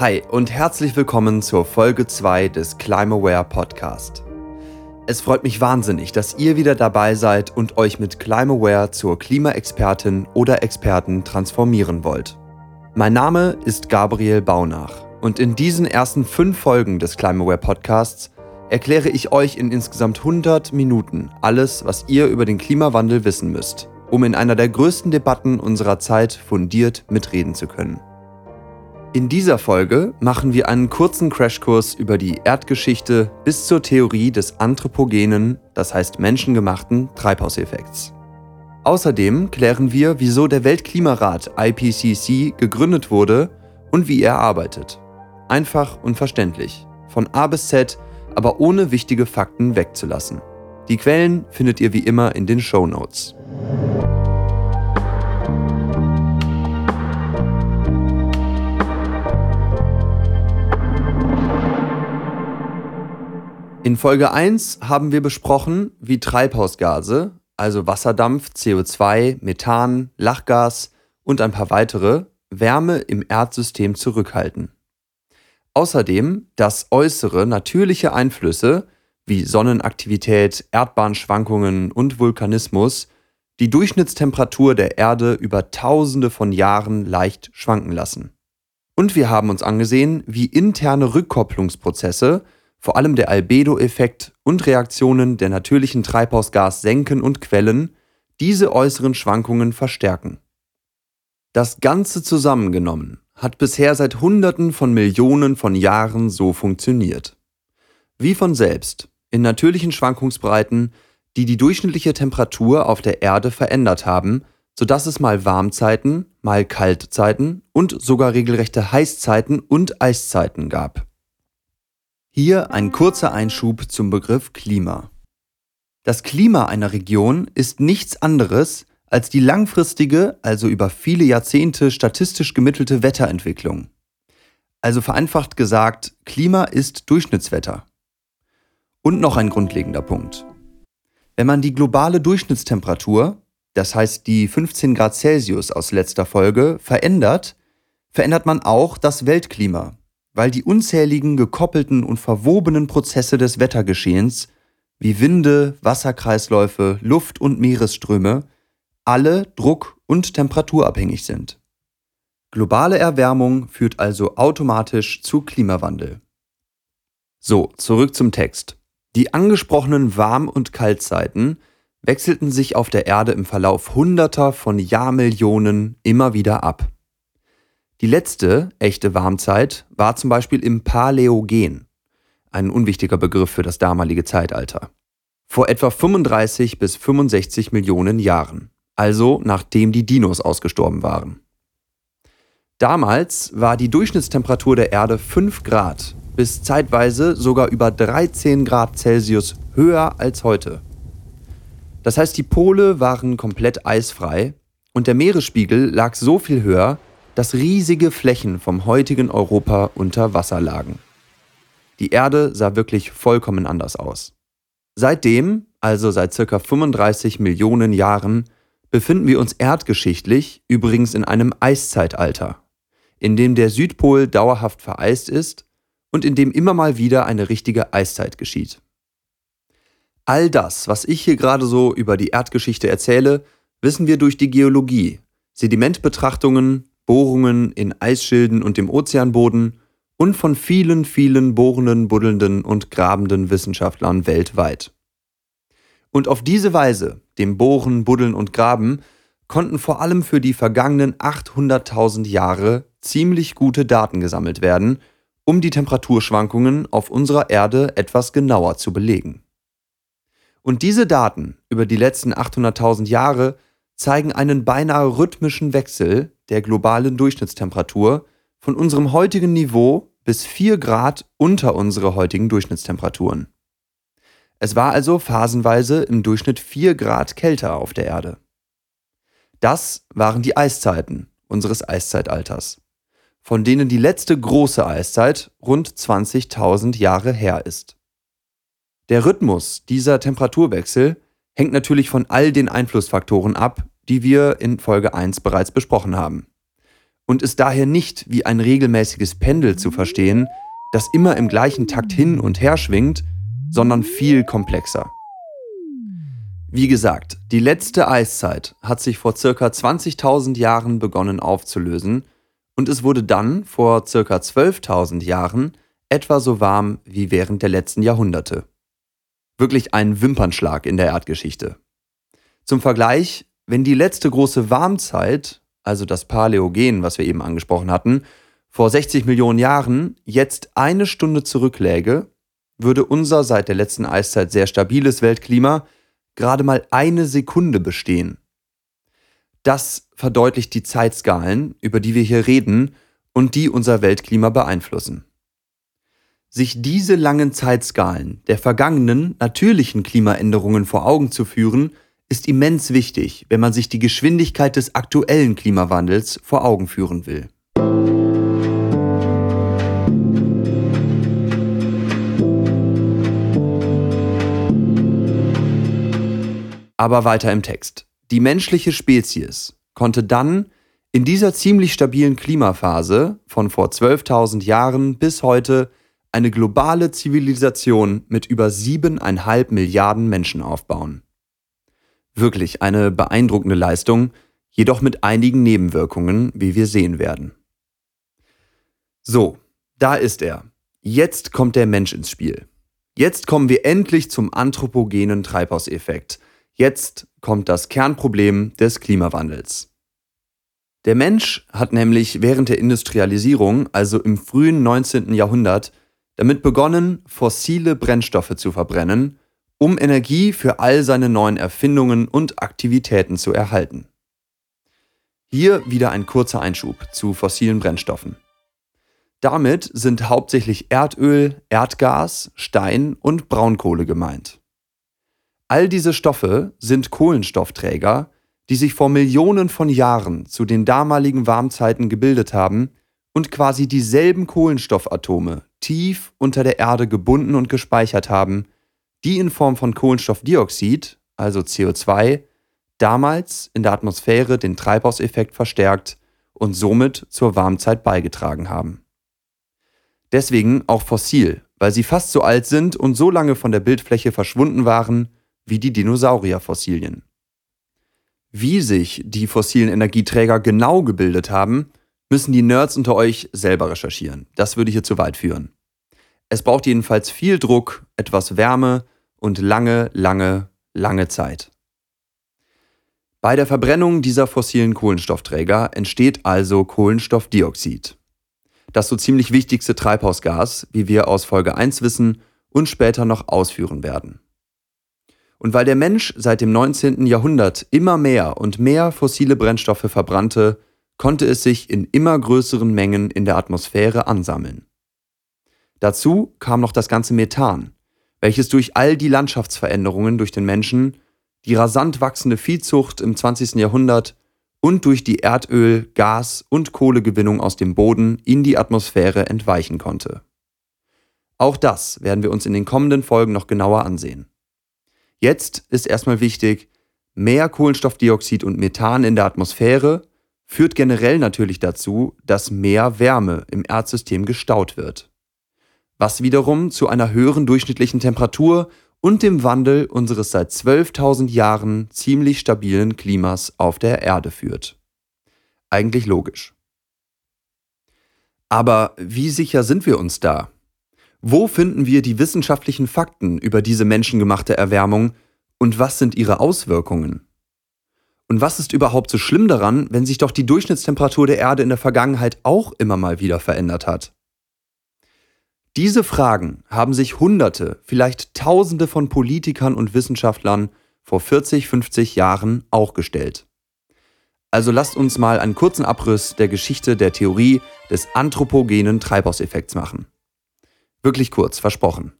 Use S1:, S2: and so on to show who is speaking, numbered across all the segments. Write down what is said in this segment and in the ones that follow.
S1: Hi und herzlich willkommen zur Folge 2 des Climaware Podcast. Es freut mich wahnsinnig, dass ihr wieder dabei seid und euch mit Climaware zur Klimaexpertin oder Experten transformieren wollt. Mein Name ist Gabriel Baunach und in diesen ersten fünf Folgen des Climaware Podcasts erkläre ich euch in insgesamt 100 Minuten alles, was ihr über den Klimawandel wissen müsst, um in einer der größten Debatten unserer Zeit fundiert mitreden zu können. In dieser Folge machen wir einen kurzen Crashkurs über die Erdgeschichte bis zur Theorie des anthropogenen, das heißt menschengemachten Treibhauseffekts. Außerdem klären wir, wieso der Weltklimarat IPCC gegründet wurde und wie er arbeitet. Einfach und verständlich, von A bis Z, aber ohne wichtige Fakten wegzulassen. Die Quellen findet ihr wie immer in den Show Notes. In Folge 1 haben wir besprochen, wie Treibhausgase, also Wasserdampf, CO2, Methan, Lachgas und ein paar weitere, Wärme im Erdsystem zurückhalten. Außerdem, dass äußere natürliche Einflüsse wie Sonnenaktivität, Erdbahnschwankungen und Vulkanismus die Durchschnittstemperatur der Erde über Tausende von Jahren leicht schwanken lassen. Und wir haben uns angesehen, wie interne Rückkopplungsprozesse vor allem der Albedo-Effekt und Reaktionen der natürlichen Treibhausgassenken und Quellen diese äußeren Schwankungen verstärken. Das Ganze zusammengenommen hat bisher seit Hunderten von Millionen von Jahren so funktioniert. Wie von selbst, in natürlichen Schwankungsbreiten, die die durchschnittliche Temperatur auf der Erde verändert haben, sodass es mal Warmzeiten, mal Kaltzeiten und sogar regelrechte Heißzeiten und Eiszeiten gab. Hier ein kurzer Einschub zum Begriff Klima. Das Klima einer Region ist nichts anderes als die langfristige, also über viele Jahrzehnte statistisch gemittelte Wetterentwicklung. Also vereinfacht gesagt, Klima ist Durchschnittswetter. Und noch ein grundlegender Punkt. Wenn man die globale Durchschnittstemperatur, das heißt die 15 Grad Celsius aus letzter Folge, verändert, verändert man auch das Weltklima, weil die unzähligen gekoppelten und verwobenen Prozesse des Wettergeschehens wie Winde, Wasserkreisläufe, Luft- und Meeresströme alle druck- und temperaturabhängig sind. Globale Erwärmung führt also automatisch zu Klimawandel. So, zurück zum Text. Die angesprochenen Warm- und Kaltzeiten wechselten sich auf der Erde im Verlauf hunderter von Jahrmillionen immer wieder ab. Die letzte echte Warmzeit war zum Beispiel im Paläogen, ein unwichtiger Begriff für das damalige Zeitalter, vor etwa 35 bis 65 Millionen Jahren, also nachdem die Dinos ausgestorben waren. Damals war die Durchschnittstemperatur der Erde 5 Grad bis zeitweise sogar über 13 Grad Celsius höher als heute. Das heißt, die Pole waren komplett eisfrei und der Meeresspiegel lag so viel höher, dass riesige Flächen vom heutigen Europa unter Wasser lagen. Die Erde sah wirklich vollkommen anders aus. Seitdem, also seit ca. 35 Millionen Jahren, befinden wir uns erdgeschichtlich übrigens in einem Eiszeitalter, in dem der Südpol dauerhaft vereist ist und in dem immer mal wieder eine richtige Eiszeit geschieht. All das, was ich hier gerade so über die Erdgeschichte erzähle, wissen wir durch die Geologie, Sedimentbetrachtungen, Bohrungen in Eisschilden und dem Ozeanboden und von vielen, vielen bohrenden, buddelnden und grabenden Wissenschaftlern weltweit. Und auf diese Weise, dem Bohren, Buddeln und Graben, konnten vor allem für die vergangenen 800.000 Jahre ziemlich gute Daten gesammelt werden, um die Temperaturschwankungen auf unserer Erde etwas genauer zu belegen. Und diese Daten über die letzten 800.000 Jahre zeigen einen beinahe rhythmischen Wechsel der globalen Durchschnittstemperatur von unserem heutigen Niveau bis 4 Grad unter unsere heutigen Durchschnittstemperaturen. Es war also phasenweise im Durchschnitt 4 Grad kälter auf der Erde. Das waren die Eiszeiten unseres Eiszeitalters, von denen die letzte große Eiszeit rund 20.000 Jahre her ist. Der Rhythmus dieser Temperaturwechsel hängt natürlich von all den Einflussfaktoren ab, die wir in Folge 1 bereits besprochen haben. und ist daher nicht wie ein regelmäßiges Pendel zu verstehen, das immer im gleichen Takt hin und her schwingt, sondern viel komplexer. Wie gesagt, die letzte Eiszeit hat sich vor circa 20.000 Jahren begonnen aufzulösen und es wurde dann vor circa 12.000 Jahren etwa so warm wie während der letzten Jahrhunderte. Wirklich ein Wimpernschlag in der Erdgeschichte. Zum Vergleich, wenn die letzte große Warmzeit, also das Paläogen, was wir eben angesprochen hatten, vor 60 Millionen Jahren jetzt eine Stunde zurückläge, würde unser seit der letzten Eiszeit sehr stabiles Weltklima gerade mal eine Sekunde bestehen. Das verdeutlicht die Zeitskalen, über die wir hier reden und die unser Weltklima beeinflussen. Sich diese langen Zeitskalen der vergangenen natürlichen Klimaänderungen vor Augen zu führen, ist immens wichtig, wenn man sich die Geschwindigkeit des aktuellen Klimawandels vor Augen führen will. Aber weiter im Text. Die menschliche Spezies konnte dann in dieser ziemlich stabilen Klimaphase von vor 12.000 Jahren bis heute eine globale Zivilisation mit über siebeneinhalb Milliarden Menschen aufbauen. Wirklich eine beeindruckende Leistung, jedoch mit einigen Nebenwirkungen, wie wir sehen werden. So, da ist er. Jetzt kommt der Mensch ins Spiel. Jetzt kommen wir endlich zum anthropogenen Treibhauseffekt, Jetzt kommt das Kernproblem des Klimawandels. Der Mensch hat nämlich während der Industrialisierung, also im frühen 19. Jahrhundert, damit begonnen, fossile Brennstoffe zu verbrennen, um Energie für all seine neuen Erfindungen und Aktivitäten zu erhalten. Hier wieder ein kurzer Einschub zu fossilen Brennstoffen. Damit sind hauptsächlich Erdöl, Erdgas, Stein und Braunkohle gemeint. All diese Stoffe sind Kohlenstoffträger, die sich vor Millionen von Jahren zu den damaligen Warmzeiten gebildet haben und quasi dieselben Kohlenstoffatome tief unter der Erde gebunden und gespeichert haben, die in Form von Kohlenstoffdioxid, also CO2, damals in der Atmosphäre den Treibhauseffekt verstärkt und somit zur Warmzeit beigetragen haben. Deswegen auch fossil, weil sie fast so alt sind und so lange von der Bildfläche verschwunden waren, wie die Dinosaurierfossilien. Wie sich die fossilen Energieträger genau gebildet haben, müssen die Nerds unter euch selber recherchieren. Das würde hier zu weit führen. Es braucht jedenfalls viel Druck, etwas Wärme und lange, lange, lange Zeit. Bei der Verbrennung dieser fossilen Kohlenstoffträger entsteht also Kohlenstoffdioxid. Das so ziemlich wichtigste Treibhausgas, wie wir aus Folge 1 wissen und später noch ausführen werden. Und weil der Mensch seit dem 19. Jahrhundert immer mehr und mehr fossile Brennstoffe verbrannte, konnte es sich in immer größeren Mengen in der Atmosphäre ansammeln. Dazu kam noch das ganze Methan, welches durch all die Landschaftsveränderungen durch den Menschen, die rasant wachsende Viehzucht im 20. Jahrhundert und durch die Erdöl-, Gas- und Kohlegewinnung aus dem Boden in die Atmosphäre entweichen konnte. Auch das werden wir uns in den kommenden Folgen noch genauer ansehen. Jetzt ist erstmal wichtig, mehr Kohlenstoffdioxid und Methan in der Atmosphäre führt generell natürlich dazu, dass mehr Wärme im Erdsystem gestaut wird. Was wiederum zu einer höheren durchschnittlichen Temperatur und dem Wandel unseres seit 12.000 Jahren ziemlich stabilen Klimas auf der Erde führt. Eigentlich logisch. Aber wie sicher sind wir uns da? Wo finden wir die wissenschaftlichen Fakten über diese menschengemachte Erwärmung und was sind ihre Auswirkungen? Und was ist überhaupt so schlimm daran, wenn sich doch die Durchschnittstemperatur der Erde in der Vergangenheit auch immer mal wieder verändert hat? Diese Fragen haben sich Hunderte, vielleicht Tausende von Politikern und Wissenschaftlern vor 40, 50 Jahren auch gestellt. Also lasst uns mal einen kurzen Abriss der Geschichte der Theorie des anthropogenen Treibhauseffekts machen. Wirklich kurz, versprochen.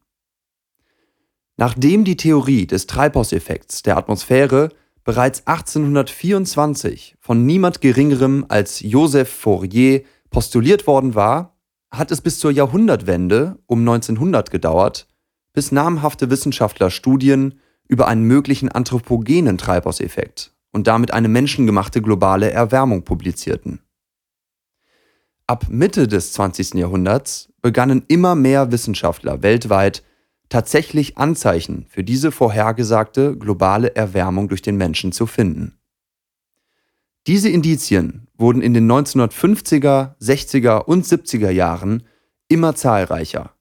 S1: Nachdem die Theorie des Treibhauseffekts der Atmosphäre bereits 1824 von niemand Geringerem als Joseph Fourier postuliert worden war, hat es bis zur Jahrhundertwende um 1900 gedauert, bis namhafte Wissenschaftler Studien über einen möglichen anthropogenen Treibhauseffekt und damit eine menschengemachte globale Erwärmung publizierten. Ab Mitte des 20. Jahrhunderts begannen immer mehr Wissenschaftler weltweit tatsächlich Anzeichen für diese vorhergesagte globale Erwärmung durch den Menschen zu finden. Diese Indizien wurden in den 1950er, 60er und 70er Jahren immer zahlreicher,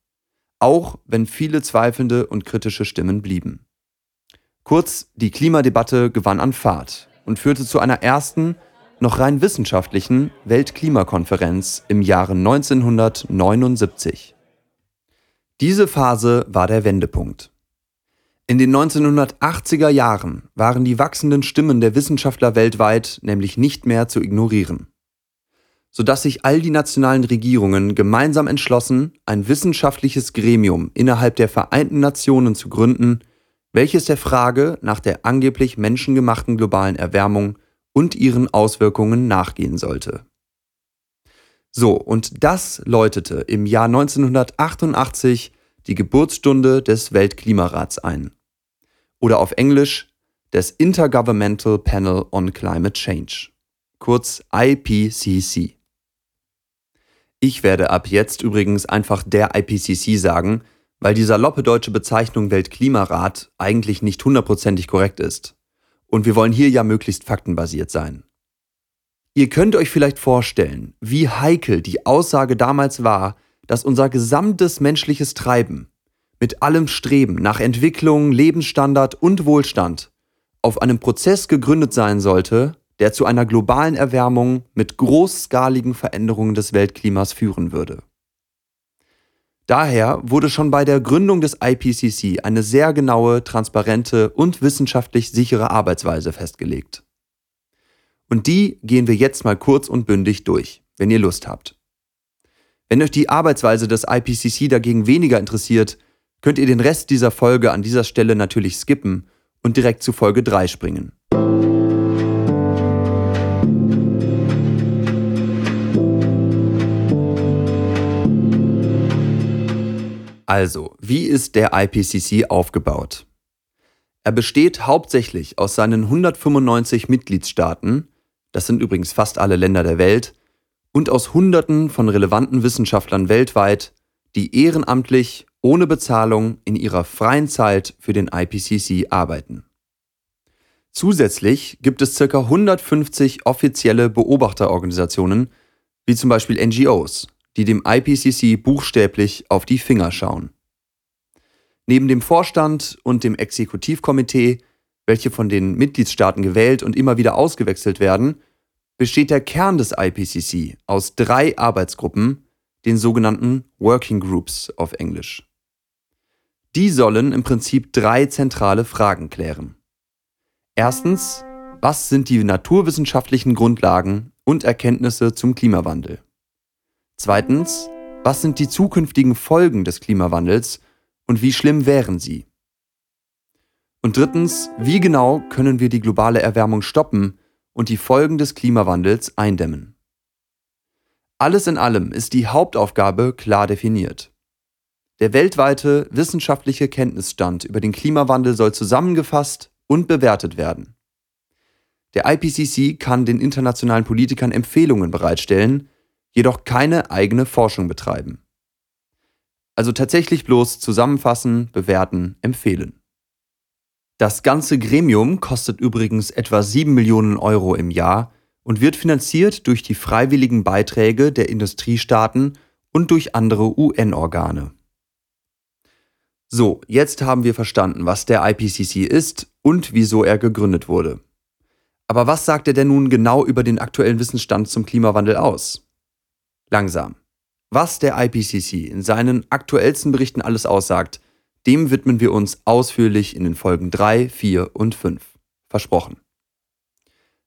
S1: auch wenn viele zweifelnde und kritische Stimmen blieben. Kurz, die Klimadebatte gewann an Fahrt und führte zu einer ersten, noch rein wissenschaftlichen Weltklimakonferenz im Jahre 1979. Diese Phase war der Wendepunkt. In den 1980er Jahren waren die wachsenden Stimmen der Wissenschaftler weltweit nämlich nicht mehr zu ignorieren, sodass sich all die nationalen Regierungen gemeinsam entschlossen, ein wissenschaftliches Gremium innerhalb der Vereinten Nationen zu gründen, welches der Frage nach der angeblich menschengemachten globalen Erwärmung und ihren Auswirkungen nachgehen sollte. So, und das läutete im Jahr 1988 die Geburtsstunde des Weltklimarats ein. Oder auf Englisch des Intergovernmental Panel on Climate Change, kurz IPCC. Ich werde ab jetzt übrigens einfach der IPCC sagen, weil die saloppe deutsche Bezeichnung Weltklimarat eigentlich nicht hundertprozentig korrekt ist. Und wir wollen hier ja möglichst faktenbasiert sein. Ihr könnt euch vielleicht vorstellen, wie heikel die Aussage damals war, dass unser gesamtes menschliches Treiben mit allem Streben nach Entwicklung, Lebensstandard und Wohlstand auf einem Prozess gegründet sein sollte, der zu einer globalen Erwärmung mit großskaligen Veränderungen des Weltklimas führen würde. Daher wurde schon bei der Gründung des IPCC eine sehr genaue, transparente und wissenschaftlich sichere Arbeitsweise festgelegt. Und die gehen wir jetzt mal kurz und bündig durch, wenn ihr Lust habt. Wenn euch die Arbeitsweise des IPCC dagegen weniger interessiert, könnt ihr den Rest dieser Folge an dieser Stelle natürlich skippen und direkt zu Folge 3 springen. Also, wie ist der IPCC aufgebaut? Er besteht hauptsächlich aus seinen 195 Mitgliedstaaten, das sind übrigens fast alle Länder der Welt, und aus Hunderten von relevanten Wissenschaftlern weltweit, die ehrenamtlich, ohne Bezahlung, in ihrer freien Zeit für den IPCC arbeiten. Zusätzlich gibt es ca. 150 offizielle Beobachterorganisationen, wie zum Beispiel NGOs, die dem IPCC buchstäblich auf die Finger schauen. Neben dem Vorstand und dem Exekutivkomitee, welche von den Mitgliedstaaten gewählt und immer wieder ausgewechselt werden, besteht der Kern des IPCC aus drei Arbeitsgruppen, den sogenannten Working Groups auf Englisch. Die sollen im Prinzip drei zentrale Fragen klären. Erstens, was sind die naturwissenschaftlichen Grundlagen und Erkenntnisse zum Klimawandel? Zweitens, was sind die zukünftigen Folgen des Klimawandels und wie schlimm wären sie? Und drittens, wie genau können wir die globale Erwärmung stoppen und die Folgen des Klimawandels eindämmen? Alles in allem ist die Hauptaufgabe klar definiert. Der weltweite wissenschaftliche Kenntnisstand über den Klimawandel soll zusammengefasst und bewertet werden. Der IPCC kann den internationalen Politikern Empfehlungen bereitstellen, jedoch keine eigene Forschung betreiben. Also tatsächlich bloß zusammenfassen, bewerten, empfehlen. Das ganze Gremium kostet übrigens etwa 7 Millionen Euro im Jahr und wird finanziert durch die freiwilligen Beiträge der Industriestaaten und durch andere UN-Organe. So, jetzt haben wir verstanden, was der IPCC ist und wieso er gegründet wurde. Aber was sagt er denn nun genau über den aktuellen Wissensstand zum Klimawandel aus? langsam. Was der IPCC in seinen aktuellsten Berichten alles aussagt, dem widmen wir uns ausführlich in den Folgen 3, 4 und 5. Versprochen.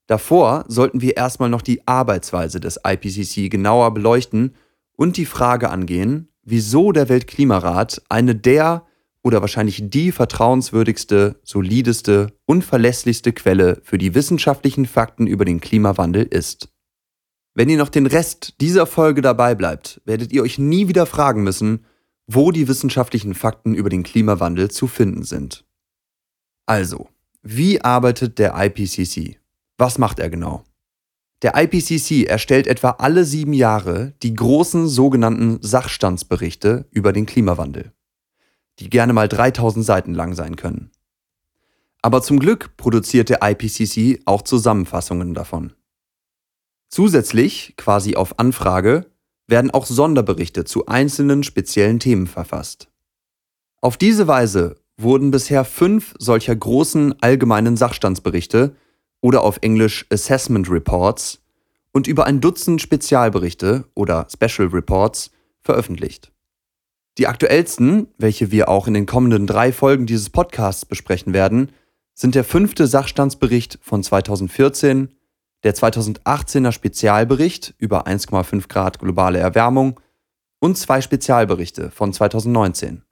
S1: Davor sollten wir erstmal noch die Arbeitsweise des IPCC genauer beleuchten und die Frage angehen, wieso der Weltklimarat eine der oder wahrscheinlich die vertrauenswürdigste, solideste und verlässlichste Quelle für die wissenschaftlichen Fakten über den Klimawandel ist. Wenn ihr noch den Rest dieser Folge dabei bleibt, werdet ihr euch nie wieder fragen müssen, wo die wissenschaftlichen Fakten über den Klimawandel zu finden sind. Also, wie arbeitet der IPCC? Was macht er genau? Der IPCC erstellt etwa alle sieben Jahre die großen sogenannten Sachstandsberichte über den Klimawandel, die gerne mal 3000 Seiten lang sein können. Aber zum Glück produziert der IPCC auch Zusammenfassungen davon. Zusätzlich, quasi auf Anfrage, werden auch Sonderberichte zu einzelnen speziellen Themen verfasst. Auf diese Weise wurden bisher fünf solcher großen allgemeinen Sachstandsberichte oder auf Englisch Assessment Reports und über ein Dutzend Spezialberichte oder Special Reports veröffentlicht. Die aktuellsten, welche wir auch in den kommenden drei Folgen dieses Podcasts besprechen werden, sind der fünfte Sachstandsbericht von 2014, der 2018er Spezialbericht über 1,5 Grad globale Erwärmung und zwei Spezialberichte von 2019.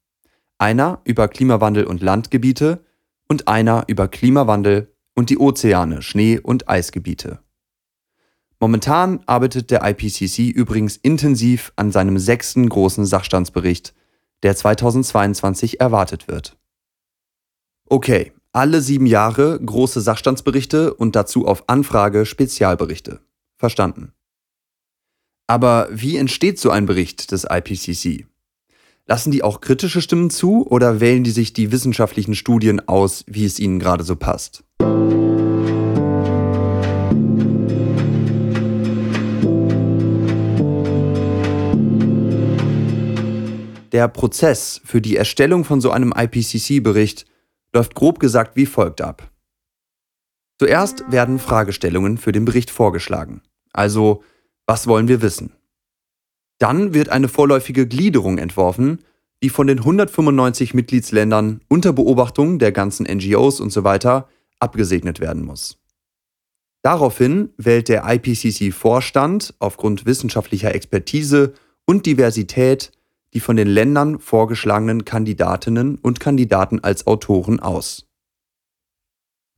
S1: Einer über Klimawandel und Landgebiete und einer über Klimawandel und die Ozeane, Schnee- und Eisgebiete. Momentan arbeitet der IPCC übrigens intensiv an seinem sechsten großen Sachstandsbericht, der 2022 erwartet wird. Okay, alle sieben Jahre große Sachstandsberichte und dazu auf Anfrage Spezialberichte. Verstanden. Aber wie entsteht so ein Bericht des IPCC? Lassen die auch kritische Stimmen zu oder wählen die sich die wissenschaftlichen Studien aus, wie es ihnen gerade so passt? Der Prozess für die Erstellung von so einem IPCC-Bericht läuft grob gesagt wie folgt ab. Zuerst werden Fragestellungen für den Bericht vorgeschlagen. Also, was wollen wir wissen? Dann wird eine vorläufige Gliederung entworfen, die von den 195 Mitgliedsländern unter Beobachtung der ganzen NGOs und so weiter abgesegnet werden muss. Daraufhin wählt der IPCC-Vorstand aufgrund wissenschaftlicher Expertise und Diversität die von den Ländern vorgeschlagenen Kandidatinnen und Kandidaten als Autoren aus.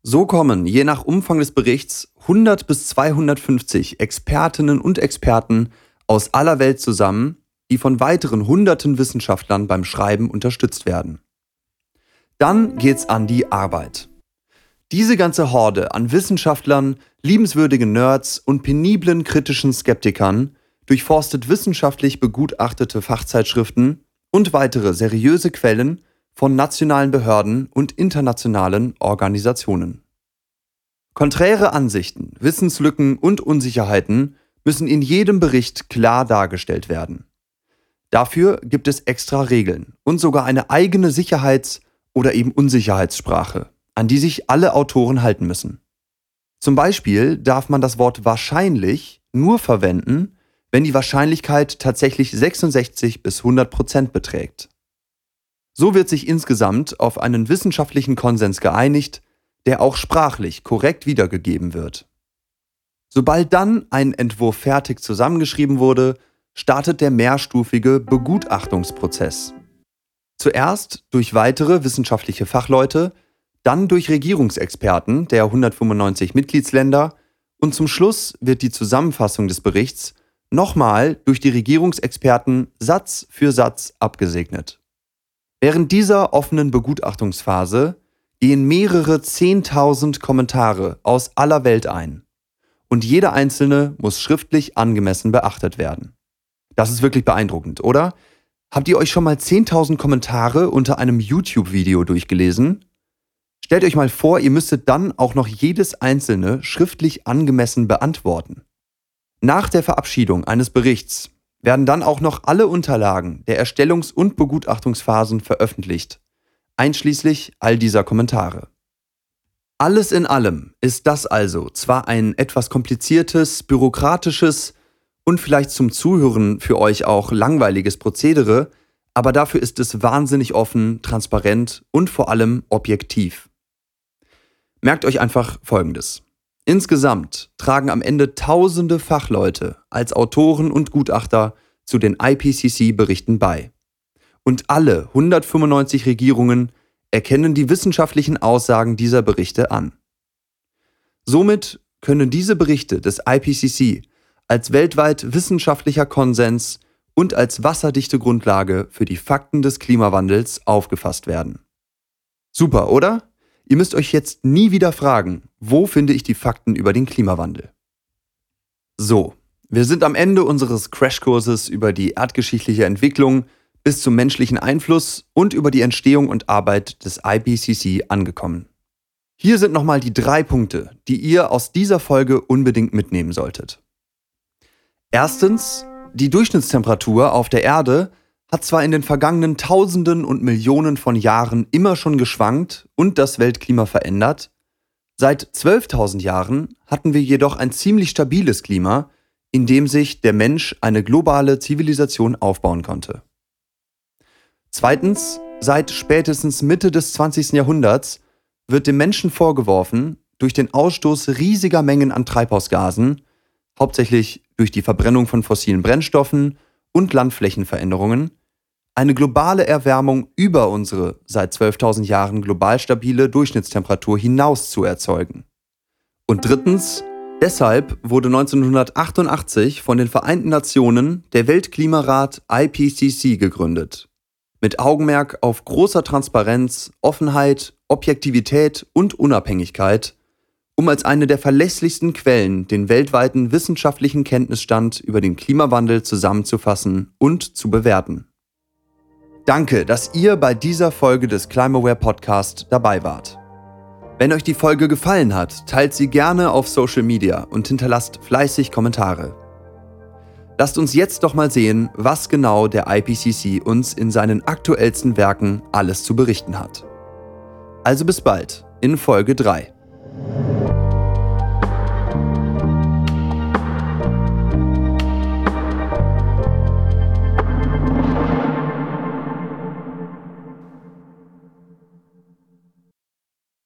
S1: So kommen je nach Umfang des Berichts 100 bis 250 Expertinnen und Experten aus aller Welt zusammen, die von weiteren hunderten Wissenschaftlern beim Schreiben unterstützt werden. Dann geht's an die Arbeit. Diese ganze Horde an Wissenschaftlern, liebenswürdigen Nerds und peniblen kritischen Skeptikern durchforstet wissenschaftlich begutachtete Fachzeitschriften und weitere seriöse Quellen von nationalen Behörden und internationalen Organisationen. Konträre Ansichten, Wissenslücken und Unsicherheiten müssen in jedem Bericht klar dargestellt werden. Dafür gibt es extra Regeln und sogar eine eigene Sicherheits- oder eben Unsicherheitssprache, an die sich alle Autoren halten müssen. Zum Beispiel darf man das Wort wahrscheinlich nur verwenden, wenn die Wahrscheinlichkeit tatsächlich 66 bis 100 Prozent beträgt. So wird sich insgesamt auf einen wissenschaftlichen Konsens geeinigt, der auch sprachlich korrekt wiedergegeben wird. Sobald dann ein Entwurf fertig zusammengeschrieben wurde, startet der mehrstufige Begutachtungsprozess. Zuerst durch weitere wissenschaftliche Fachleute, dann durch Regierungsexperten der 195 Mitgliedsländer und zum Schluss wird die Zusammenfassung des Berichts nochmal durch die Regierungsexperten Satz für Satz abgesegnet. Während dieser offenen Begutachtungsphase gehen mehrere Zehntausend Kommentare aus aller Welt ein. Und jeder einzelne muss schriftlich angemessen beachtet werden. Das ist wirklich beeindruckend, oder? Habt ihr euch schon mal 10.000 Kommentare unter einem YouTube-Video durchgelesen? Stellt euch mal vor, ihr müsstet dann auch noch jedes einzelne schriftlich angemessen beantworten. Nach der Verabschiedung eines Berichts werden dann auch noch alle Unterlagen der Erstellungs- und Begutachtungsphasen veröffentlicht, einschließlich all dieser Kommentare. Alles in allem ist das also zwar ein etwas kompliziertes, bürokratisches und vielleicht zum Zuhören für euch auch langweiliges Prozedere, aber dafür ist es wahnsinnig offen, transparent und vor allem objektiv. Merkt euch einfach Folgendes. Insgesamt tragen am Ende tausende Fachleute als Autoren und Gutachter zu den IPCC-Berichten bei. Und alle 195 Regierungen erkennen die wissenschaftlichen Aussagen dieser Berichte an. Somit können diese Berichte des IPCC als weltweit wissenschaftlicher Konsens und als wasserdichte Grundlage für die Fakten des Klimawandels aufgefasst werden. Super, oder? Ihr müsst euch jetzt nie wieder fragen, wo finde ich die Fakten über den Klimawandel? So, wir sind am Ende unseres Crashkurses über die erdgeschichtliche Entwicklung bis zum menschlichen Einfluss und über die Entstehung und Arbeit des IPCC angekommen. Hier sind nochmal die drei Punkte, die ihr aus dieser Folge unbedingt mitnehmen solltet. Erstens, die Durchschnittstemperatur auf der Erde hat zwar in den vergangenen Tausenden und Millionen von Jahren immer schon geschwankt und das Weltklima verändert, seit 12.000 Jahren hatten wir jedoch ein ziemlich stabiles Klima, in dem sich der Mensch eine globale Zivilisation aufbauen konnte. Zweitens, seit spätestens Mitte des 20. Jahrhunderts wird dem Menschen vorgeworfen, durch den Ausstoß riesiger Mengen an Treibhausgasen, hauptsächlich durch die Verbrennung von fossilen Brennstoffen und Landflächenveränderungen, eine globale Erwärmung über unsere seit 12.000 Jahren global stabile Durchschnittstemperatur hinaus zu erzeugen. Und drittens, deshalb wurde 1988 von den Vereinten Nationen der Weltklimarat IPCC gegründet mit Augenmerk auf großer Transparenz, Offenheit, Objektivität und Unabhängigkeit, um als eine der verlässlichsten Quellen den weltweiten wissenschaftlichen Kenntnisstand über den Klimawandel zusammenzufassen und zu bewerten. Danke, dass ihr bei dieser Folge des Climaware Podcast dabei wart. Wenn euch die Folge gefallen hat, teilt sie gerne auf Social Media und hinterlasst fleißig Kommentare. Lasst uns jetzt doch mal sehen, was genau der IPCC uns in seinen aktuellsten Werken alles zu berichten hat. Also bis bald in Folge 3.